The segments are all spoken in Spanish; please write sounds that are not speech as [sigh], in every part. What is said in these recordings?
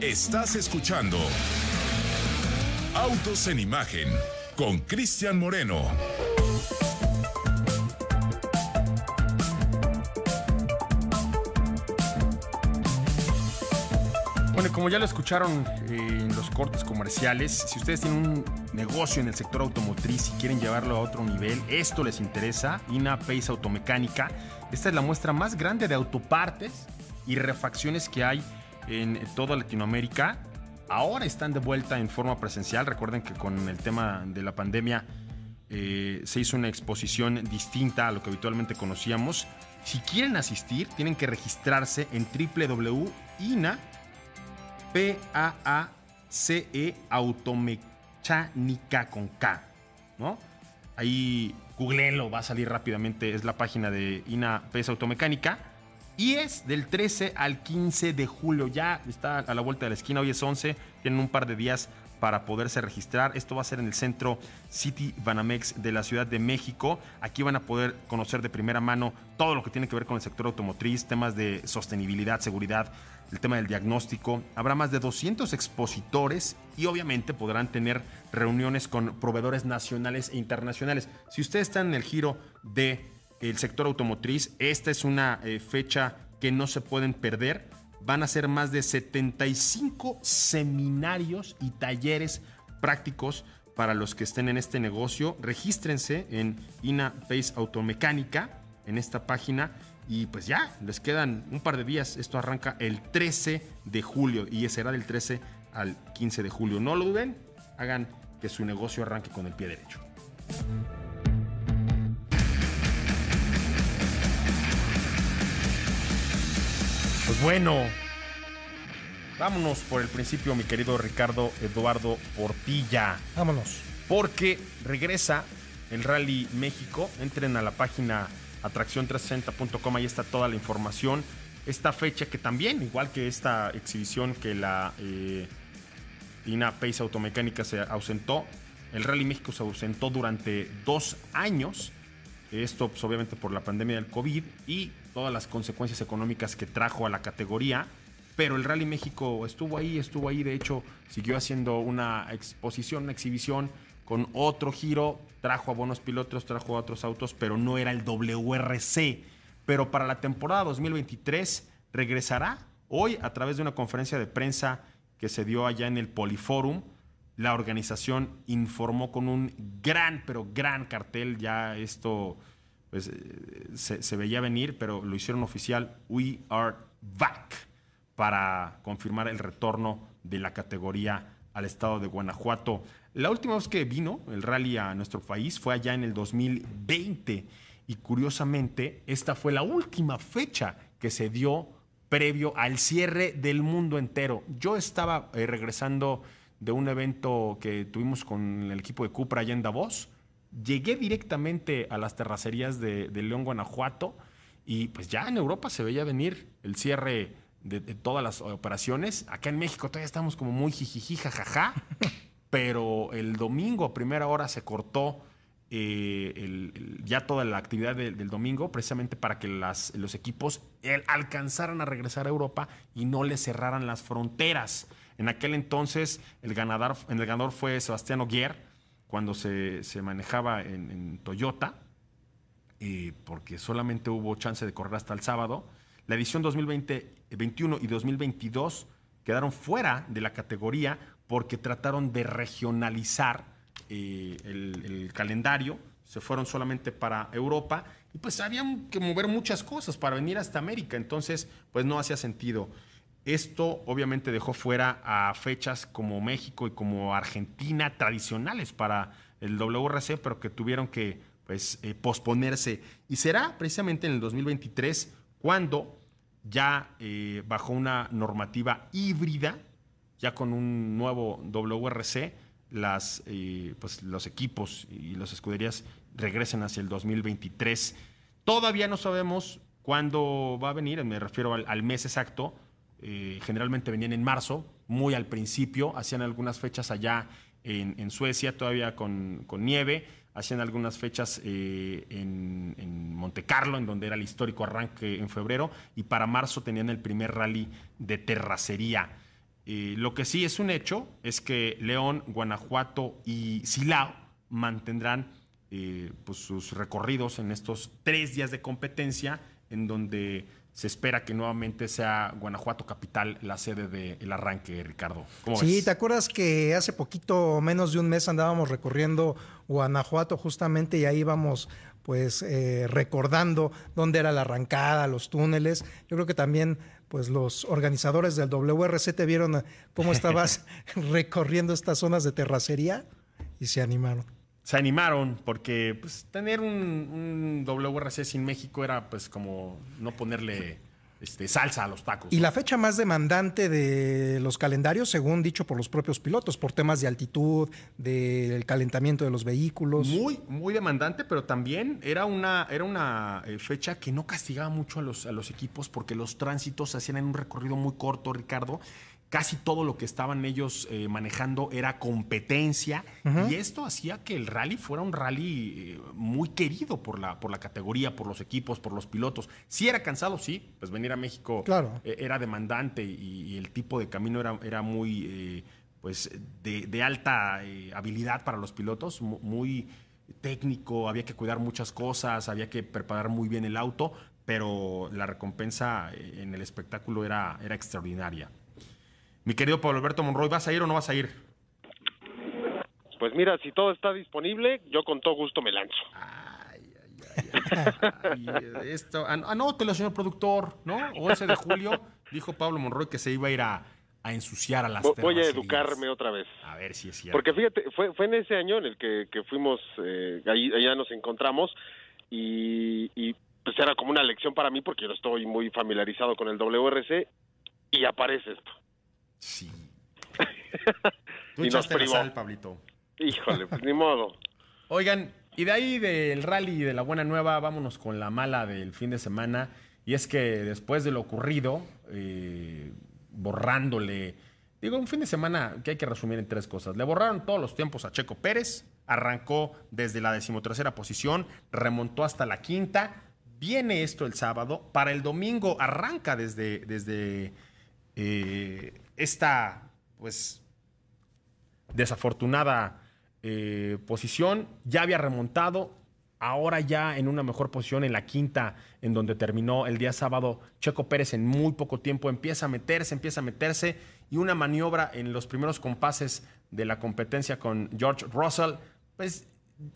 Estás escuchando Autos en Imagen con Cristian Moreno. Bueno, como ya lo escucharon eh, en los cortes comerciales, si ustedes tienen un negocio en el sector automotriz y quieren llevarlo a otro nivel, esto les interesa, INA Pace Automecánica. Esta es la muestra más grande de autopartes y refacciones que hay en toda Latinoamérica. Ahora están de vuelta en forma presencial. Recuerden que con el tema de la pandemia eh, se hizo una exposición distinta a lo que habitualmente conocíamos. Si quieren asistir, tienen que registrarse en www.ina P-A-A-C-E Automecánica con K, ¿no? Ahí googleenlo, va a salir rápidamente, es la página de INA PES Automecánica. Y es del 13 al 15 de julio, ya está a la vuelta de la esquina, hoy es 11, tienen un par de días para poderse registrar. Esto va a ser en el centro City Banamex de la Ciudad de México. Aquí van a poder conocer de primera mano todo lo que tiene que ver con el sector automotriz, temas de sostenibilidad, seguridad, el tema del diagnóstico. Habrá más de 200 expositores y obviamente podrán tener reuniones con proveedores nacionales e internacionales. Si ustedes están en el giro del el sector automotriz, esta es una eh, fecha que no se pueden perder. Van a ser más de 75 seminarios y talleres prácticos para los que estén en este negocio. Regístrense en INA Pace Automecánica, en esta página, y pues ya, les quedan un par de días. Esto arranca el 13 de julio y será del 13 al 15 de julio. No lo duden, hagan que su negocio arranque con el pie derecho. Pues bueno, vámonos por el principio, mi querido Ricardo Eduardo Portilla. Vámonos. Porque regresa el Rally México. Entren a la página atracción360.com, ahí está toda la información. Esta fecha que también, igual que esta exhibición que la eh, INA Pace Automecánica se ausentó, el Rally México se ausentó durante dos años. Esto pues, obviamente por la pandemia del COVID y todas las consecuencias económicas que trajo a la categoría. Pero el Rally México estuvo ahí, estuvo ahí, de hecho siguió haciendo una exposición, una exhibición con otro giro, trajo a buenos pilotos, trajo a otros autos, pero no era el WRC. Pero para la temporada 2023 regresará hoy a través de una conferencia de prensa que se dio allá en el Poliforum. La organización informó con un gran, pero gran cartel, ya esto pues, eh, se, veía venir, pero lo hicieron oficial, We Are Back, para confirmar el retorno de la categoría al estado de Guanajuato. La última vez que vino el rally a nuestro país fue allá en el 2020 y curiosamente esta fue la última fecha que se dio previo al cierre del mundo entero. Yo estaba eh, regresando de un evento que tuvimos con el equipo de Cupra allá en Davos. Llegué directamente a las terracerías de, de León, Guanajuato, y pues ya en Europa se veía venir el cierre de, de, todas las operaciones. Acá en México todavía estamos como muy jijiji, jajaja. [laughs] pero el domingo a primera hora se cortó eh, el, el, ya toda la actividad de, del domingo, precisamente para que las, los equipos el, alcanzaran a regresar a Europa y no les cerraran las fronteras. En aquel entonces el ganador, el ganador fue Sebastián Ogier, cuando se, manejaba en, en Toyota, eh, porque solamente hubo chance de correr hasta el sábado. La edición 2021 y 2022 quedaron fuera de la categoría porque trataron de regionalizar eh, el, el, calendario, se fueron solamente para Europa y pues habían que mover muchas cosas para venir hasta América, entonces pues no hacía sentido. Esto obviamente dejó fuera a fechas como México y como Argentina tradicionales para el WRC, pero que tuvieron que pues, eh, posponerse. Y será precisamente en el 2023 cuando ya eh, bajo una normativa híbrida ya con un nuevo WRC, las, eh, pues los equipos y las escuderías regresen hacia el 2023. Todavía no sabemos cuándo va a venir, me refiero al, al mes exacto. Eh, generalmente venían en marzo, muy al principio, hacían algunas fechas allá en, Suecia, todavía con, nieve, hacían algunas fechas eh, en, en Monte Carlo, en donde era el histórico arranque en febrero, y para marzo tenían el primer rally de terracería. Eh, lo que sí es un hecho es que León, Guanajuato y Silao mantendrán pues sus recorridos en estos tres días de competencia, en donde se espera que nuevamente sea Guanajuato Capital la sede del arranque, Ricardo. sí, ¿te acuerdas que hace poquito, menos de un mes, andábamos recorriendo Guanajuato justamente y ahí íbamos pues eh, recordando dónde era la arrancada, los túneles. Yo creo que también pues los organizadores del WRC te vieron cómo [laughs] estabas recorriendo estas zonas de terracería y se animaron se animaron porque pues, tener un, WRC sin México era pues como no ponerle este, salsa a los tacos. Y la fecha más demandante de los calendarios, según dicho por los propios pilotos, por temas de altitud, del calentamiento de los vehículos. Muy, muy demandante, pero también era una, era una eh, fecha que no castigaba mucho a los, a los equipos porque los tránsitos se hacían en un recorrido muy corto, Ricardo, casi todo lo que estaban ellos eh, manejando era competencia y esto hacía que el rally fuera un rally eh, muy querido por la, por la categoría, por los equipos, por los pilotos. Si era cansado, sí, pues venir a México eh, era demandante y, el tipo de camino era, era muy pues de, de alta habilidad para los pilotos, muy técnico, había que cuidar muchas cosas, había que preparar muy bien el auto, pero la recompensa en el espectáculo era, era extraordinaria. Mi querido Pablo Alberto Monroy, ¿vas a ir o no vas a ir? Pues mira, si todo está disponible, yo con todo gusto me lanzo. Ay, ay, ay. esto, anótelo, señor productor, ¿no? 11 de julio dijo Pablo Monroy que se iba a ir a, ensuciar a las Voy a educarme otra vez. A ver si es cierto. Porque fíjate, fue, fue en ese año en el que, fuimos, eh, ahí, allá nos encontramos y, y pues era como una lección para mí porque yo estoy muy familiarizado con el WRC y aparece esto. Sí. [laughs] Tú y echaste la sal, Pablito. Híjole, pues ni [laughs] modo. Oigan, y de ahí del rally de la buena nueva, vámonos con la mala del fin de semana. Y es que después de lo ocurrido, eh, borrándole, digo, un fin de semana que hay que resumir en tres cosas. Le borraron todos los tiempos a Checo Pérez, arrancó desde la decimotercera posición, remontó hasta la quinta. Viene esto el sábado, para el domingo arranca desde, desde eh, esta, pues, desafortunada eh, posición. Ya había remontado, ahora ya en una mejor posición en la quinta, en donde terminó el día sábado. Checo Pérez en muy poco tiempo empieza a meterse, empieza a meterse, y una maniobra en los primeros compases de la competencia con George Russell. Pues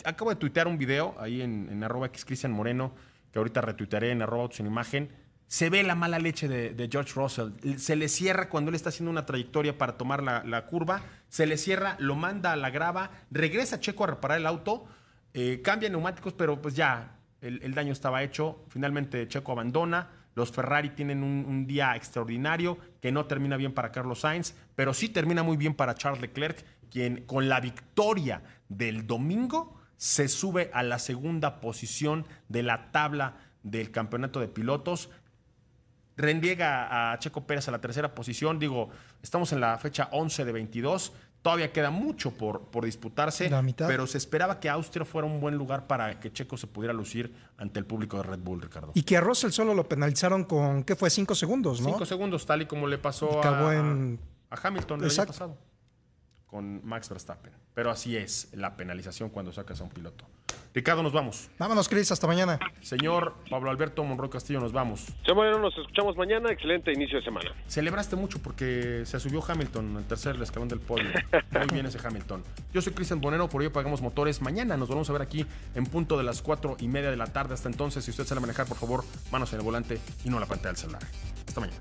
acabo de tuitear un video ahí en, en arroba Moreno, que ahorita retuitearé en arroba sin imagen se ve la mala leche de, George Russell. Se le cierra cuando él está haciendo una trayectoria para tomar la, curva, se le cierra, lo manda a la grava, regresa Checo a reparar el auto, eh, cambia neumáticos, pero pues ya el, daño estaba hecho. Finalmente Checo abandona. Los Ferrari tienen un, un, día extraordinario que no termina bien para Carlos Sainz, pero sí termina muy bien para Charles Leclerc, quien con la victoria del domingo se sube a la segunda posición de la tabla del campeonato de pilotos rendiega a Checo Pérez a la tercera posición. Digo, estamos en la fecha 11 de 22. Todavía queda mucho por, por disputarse, pero se esperaba que Austria fuera un buen lugar para que Checo se pudiera lucir ante el público de Red Bull, Ricardo. Y que a Russell solo lo penalizaron con, ¿qué fue? Cinco segundos, ¿no? Cinco segundos, tal y como le pasó a, a, Hamilton el año pasado con Max Verstappen. Pero así es la penalización cuando sacas a un piloto. Ricardo, nos vamos. Vámonos, Cris, hasta mañana. Señor Pablo Alberto Monroy Castillo, nos vamos. Bueno, nos escuchamos mañana. Excelente inicio de semana. Celebraste mucho porque se subió Hamilton al tercer escalón del podio. [laughs] Muy bien ese Hamilton. Yo soy Cristian Bonero, por ello pagamos motores. Mañana nos volvemos a ver aquí en punto de las cuatro y media de la tarde. Hasta entonces, si usted sale a manejar, por favor, manos en el volante y no en la pantalla del celular. Hasta mañana.